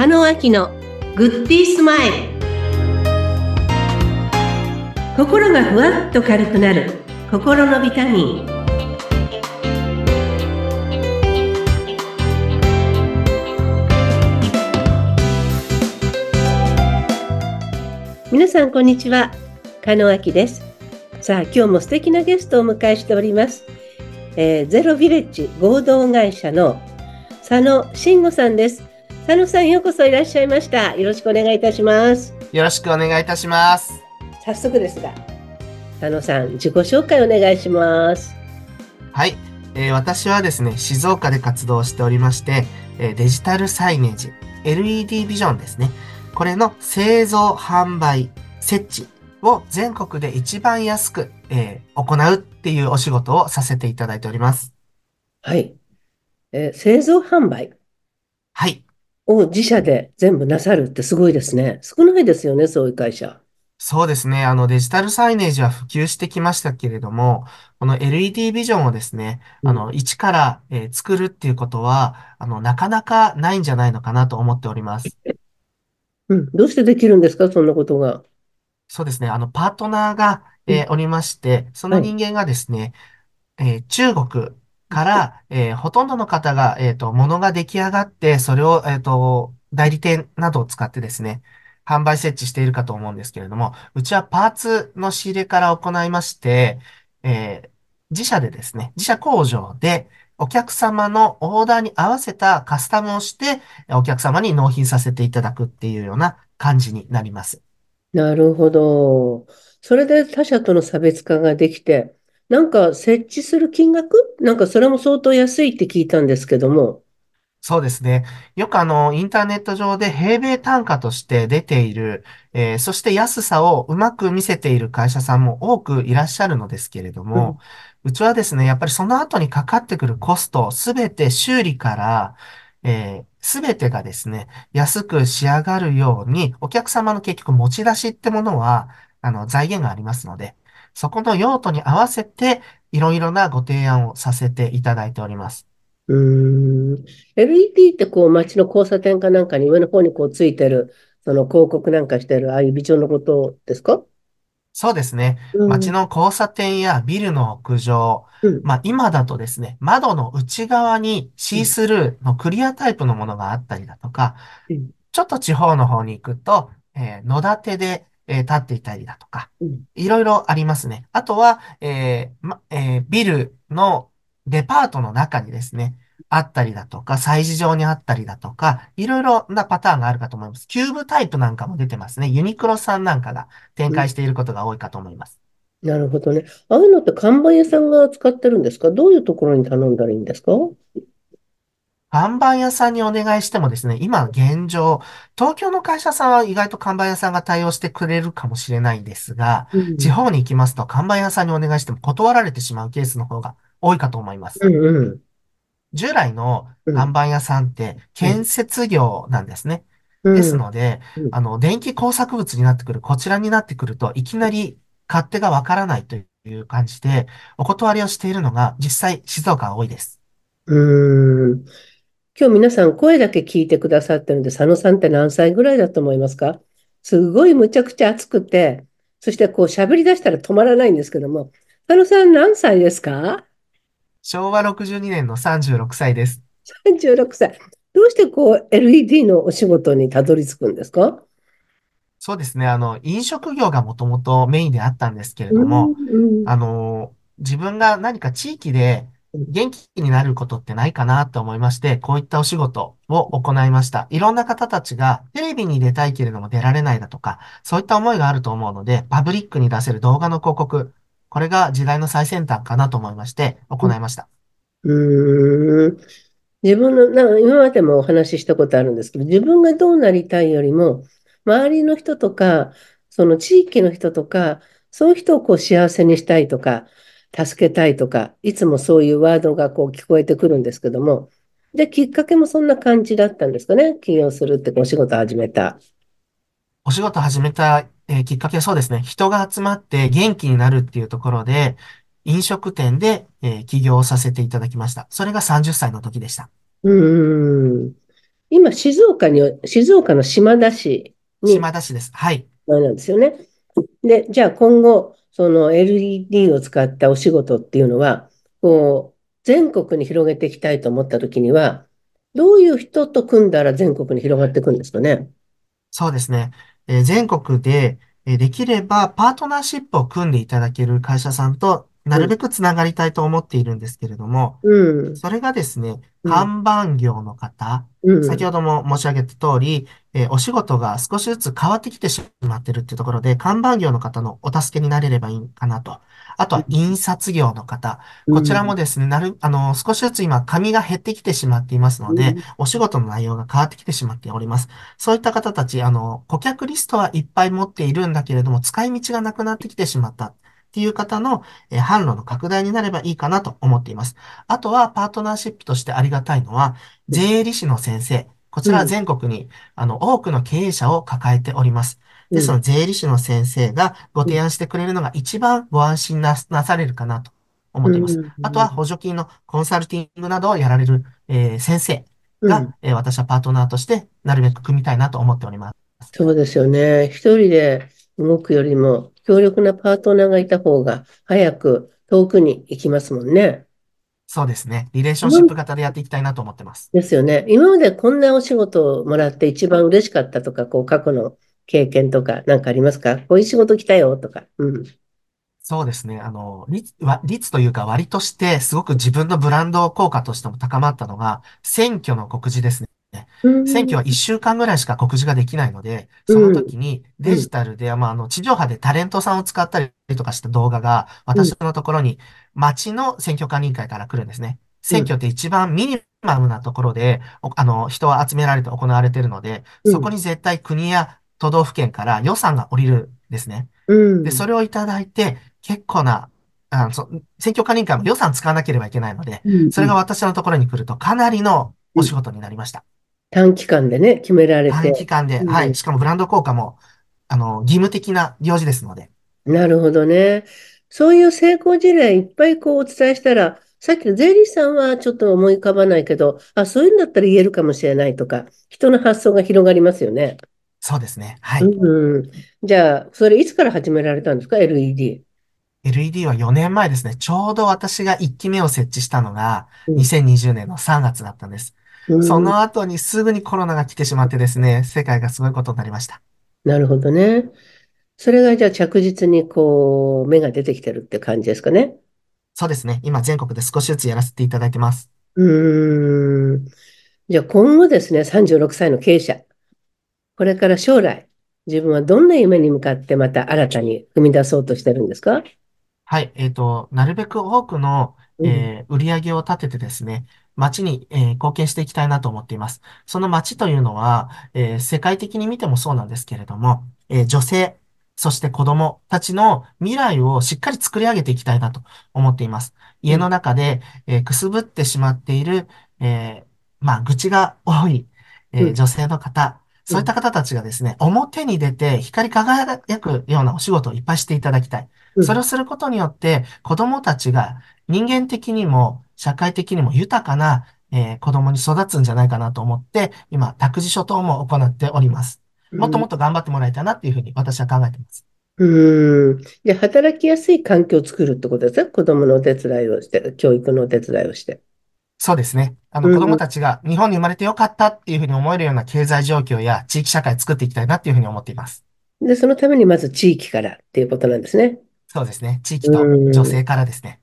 加納明のグッディースマイル。心がふわっと軽くなる。心のビタミン。皆さんこんにちは。加納明です。さあ今日も素敵なゲストをお迎えしております、えーゼロビレッジ合同会社の佐野慎吾さんです。佐野さんようこそいらっしゃいましたよろしくお願いいたしますよろしくお願いいたします。早速ですが佐野さん自己紹介お願いしますはい、えー私はですね、静岡で活動しておりまして、えーデジタルサイネージ、LED ビジョンですね。これの製造、販売、設置を全国で一番安く、えー行うっていうお仕事をさせていただいております。はい、えー製造販売？はい。を自社で全部なさるってすごいですね。少ないですよねそういう会社。そうですね。あの、デジタルサイネージは普及してきましたけれども、この LED ビジョンをですね、あの、一から、えー作るっていうことは、あの、なかなかないんじゃないのかなと思っております。うん、どうしてできるんですかそんなことが？そうですね。あの、パートナーが、えーおりまして、その人間がですね、えー中国から、えーほとんどの方が、えっと、物が出来上がって、それを、えっと、代理店などを使ってですね、販売設置しているかと思うんですけれども、うちはパーツの仕入れから行いまして、えー自社でですね、自社工場で、お客様のオーダーに合わせたカスタムをして、お客様に納品させていただくっていうような感じになります。なるほどそれで他社との差別化ができてなんか設置する金額？なんかそれも相当安いって聞いたんですけども。そうですね。よくあの、インターネット上で平米単価として出ている、えーそして安さをうまく見せている会社さんも多くいらっしゃるのですけれども、うちはですね、やっぱりその後にかかってくるコスト、すべて修理から、えすべてがですね、安く仕上がるように、お客様の結局持ち出しってものは、あの、財源がありますので、そこの用途に合わせて、いろいろなご提案をさせていただいております。うーん。LED ってこう街の交差点かなんかに上の方にこうついてるその広告なんかしてるああいうビジョンのことですか？そうですね。うん。街の交差点やビルの屋上、うん。まあ今だとですね、窓の内側にシースルーのクリアタイプのものがあったりだとかうん、ちょっと地方の方に行くと、えー野立てで、えー立っていたりだとかうん、いろいろありますね。あとは、えーまえービルのデパートの中にですね、あったりだとか、催事場にあったりだとか、いろいろなパターンがあるかと思います。キューブタイプなんかも出てますね。ユニクロさんなんかが展開していることが多いかと思います。なるほどね。ああいうのって看板屋さんが使ってるんですか？どういうところに頼んだらいいんですか？看板屋さんにお願いしてもですね、今現状、東京の会社さんは意外と看板屋さんが対応してくれるかもしれないんですが、うん地方に行きますと看板屋さんにお願いしても断られてしまうケースの方が多いかと思います。うんうん。従来のうん看板屋さんって建設業なんですね。うんですのでうん、あの、電気工作物になってくる、こちらになってくると、いきなり勝手がわからないという感じで、お断りをしているのが実際静岡は多いです。うーん。今日皆さん声だけ聞いてくださってるんで、佐野さんって何歳ぐらいだと思いますか？すごいむちゃくちゃ熱くて、そしてこう喋り出したら止まらないんですけども、佐野さん何歳ですか？昭和62年の36歳です。?36 歳。どうしてこう LED のお仕事にたどり着くんですか？そうですね。あの、飲食業がもともとメインであったんですけれども、うんあの、自分が何か地域で元気になることってないかなと思いまして、こういったお仕事を行いました。いろんな方たちがテレビに出たいけれども出られないだとか、そういった思いがあると思うので、パブリックに出せる動画の広告、これが時代の最先端かなと思いまして、行いました。うーん自分の、なんか今までもお話ししたことあるんですけど、自分がどうなりたいよりも、周りの人とか、その地域の人とか、そういう人をこう幸せにしたいとか、助けたいとか、いつもそういうワードがこう聞こえてくるんですけども、で、きっかけもそんな感じだったんですかね。起業するってお仕事始めた。お仕事始めた、えーきっかけはそうですね。人が集まって元気になるっていうところで、飲食店で、えー起業をさせていただきました。それが30歳の時でした。うーん。今、静岡に、静岡の島田市に、島田市です。はい。なんですよね。で、じゃあ今後、その LED を使ったお仕事っていうのは、こう、全国に広げていきたいと思ったときには、どういう人と組んだら全国に広がっていくんですかね？そうですね。えー全国で、えーできればパートナーシップを組んでいただける会社さんとなうん、るべくつながりたいと思っているんですけれども、うん、それがですね、うん、看板業の方、うん、先ほども申し上げた通り、えーお仕事が少しずつ変わってきてしまっているっていうところで、看板業の方のお助けになれればいいかなと。あとは印刷業の方。こちらもうん、ですね、なる、あの、少しずつ今、紙が減ってきてしまっていますので、うん、お仕事の内容が変わってきてしまっております。そういった方たち、あの、顧客リストはいっぱい持っているんだけれども、使い道がなくなってきてしまったっていう方の、えー販路の拡大になればいいかなと思っています。あとは、パートナーシップとしてありがたいのは、税理士の先生。こちらはうん、全国に、あの、多くの経営者を抱えております。で、そうん、の税理士の先生がごうん、提案してくれるのが一番ご安心な、なされるかなと思っています。うん、あとは補助金のコンサルティングなどをやられる、えー先生が、うんえー私はパートナーとしてなるべく組みたいなと思っております。そうですよね。一人で動くよりも、強力なパートナーがいた方が、早く遠くに行きますもんね。そうですね。リレーションシップ今型でやっていきたいなと思ってます。ですよね。今までこんなお仕事をもらって一番嬉しかったとか、こう、過去の経験とか、なんかありますか？こういう仕事来たよとか。うん。そうですね。あの、率、わ率というか割としてすごく自分のブランド効果としても高まったのが選挙の告示ですね。うん、選挙は1週間ぐらいしか告示ができないので、そのうん、時にデうん、ジタルで、まあ、あの、地上波でタレントさんを使ったりとかした動画がうん、私のところに町の選挙管理委員会から来るんですね。うん、選挙って一番ミニマムなところで、おあの、人は集められて行われているので、そこうん、に絶対国や都道府県から予算が降りるんですね。うで、そん、れをいただいて、結構な、あの、そ、選挙管理委員会も予算使わなければいけないので、うん、それが私のところに来るとかなりのうん。お仕事になりました。短期間でね、決められ短期て。間で、はい。うん、しかもブランド効果も、あの、義務的な行事ですので。なるほどね。そういう成功事例いっぱいこうお伝えしたら、さっきの税理士さんはちょっと思い浮かばないけど、あ、そういうんだったら言えるかもしれないとか、人の発想が広がりますよね。そうですね。はい。うん。じゃあ、それいつから始められたんですか ?LED。LED は4年前ですね。ちょうど私が1期目を設置したのがうん。2020年の3月だったんです。うん。その後にすぐにコロナが来てしまってですね、世界がすごいことになりました。なるほどね。それがじゃあ着実にこう、芽が出てきてるって感じですかね。そうですね。今全国で少しずつやらせていただいてます。うーん。じゃあ今後ですね、36歳の経営者。これから将来、自分はどんな夢に向かってまた新たに踏み出そうとしてるんですか？はい。えっと、なるべく多くの、うん。えー売り上げを立ててですね、街に、えー貢献していきたいなと思っています。その街というのは、えー世界的に見てもそうなんですけれども、えー女性、そして子供たちの未来をしっかり作り上げていきたいなと思っています。うん。家の中で、えーくすぶってしまっている、えーまあ、愚痴が多い、うん。えー女性の方、うん。そういった方たちがですね、表に出て光り輝くようなお仕事をいっぱいしていただきたい。それをうん。することによって、子供たちが人間的にも社会的にも豊かな、えー子供に育つんじゃないかなと思って、今、託児所等も行っております。もっともっと頑張ってもらいたいなっていうふうに私は考えています。うん。じゃあ働きやすい環境を作るってことですね。子供のお手伝いをして、教育のお手伝いをして。そうですね。あの、子供うん。たちが日本に生まれてよかったっていうふうに思えるような経済状況や地域社会を作っていきたいなっていうふうに思っています。で、そのためにまず地域からっていうことなんですね。そうですね。地域うと女ん。性からですね。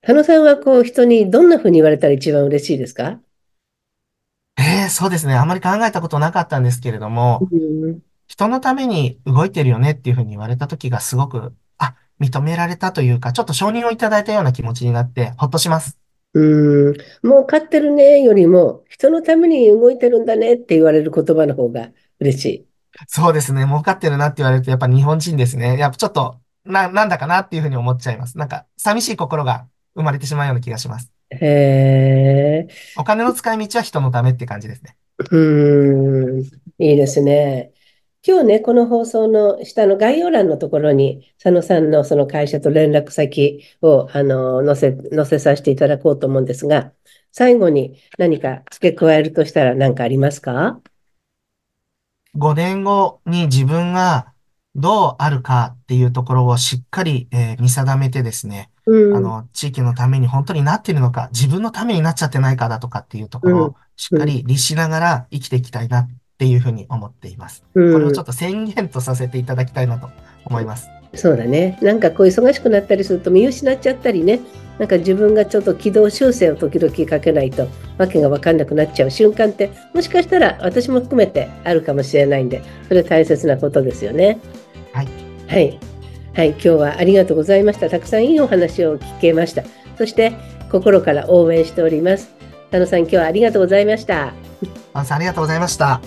田野さんはこう人にどんな風に言われたら一番嬉しいですか？ええ、そうですね。あまり考えたことなかったんですけれどうも、ん。人のために動いてるよねっていうふうに言われた時がすごく、あ、認められたというか、ちょっと承認をいただいたような気持ちになってほっとします。うん。もう勝ってるねよりも、人のために動いてるんだねって言われる言葉の方が嬉しい。そうですね。儲かってるなって言われるとやっぱ日本人ですね。やっぱちょっと、な、なんだかなっていうふうに思っちゃいます。なんか寂しい心が生まれてしまうような気がします。へえ。お金の使い道は人のためって感じですね。うん。いいですね。今日ね、この放送の下の概要欄のところに、佐野さんのその会社と連絡先を、あの、載せ、載せさせていただこうと思うんですが、最後に何か付け加えるとしたら何かありますか？5年後に自分がどうあるかっていうところをしっかり、えー見定めてですね、うん、あの、地域のために本当になっているのか、自分のためになっちゃってないかだとかっていうところうんをしっかり律しながら生きていきたいなっていうふうに思っています。うんこれをちょっと宣言とさせていただきたいなと思います。そうだね。なんかこう忙しくなったりすると見失っちゃったりね。なんか自分がちょっと軌道修正を時々かけないとわけが分かんなくなっちゃう瞬間ってもしかしたら私も含めてあるかもしれないんでそれ大切なことですよね。はい。はい。はい。今日はありがとうございました。たくさんいいお話を聞けました。そして心から応援しております。佐野さん今日はありがとうございました。あさんありがとうございました。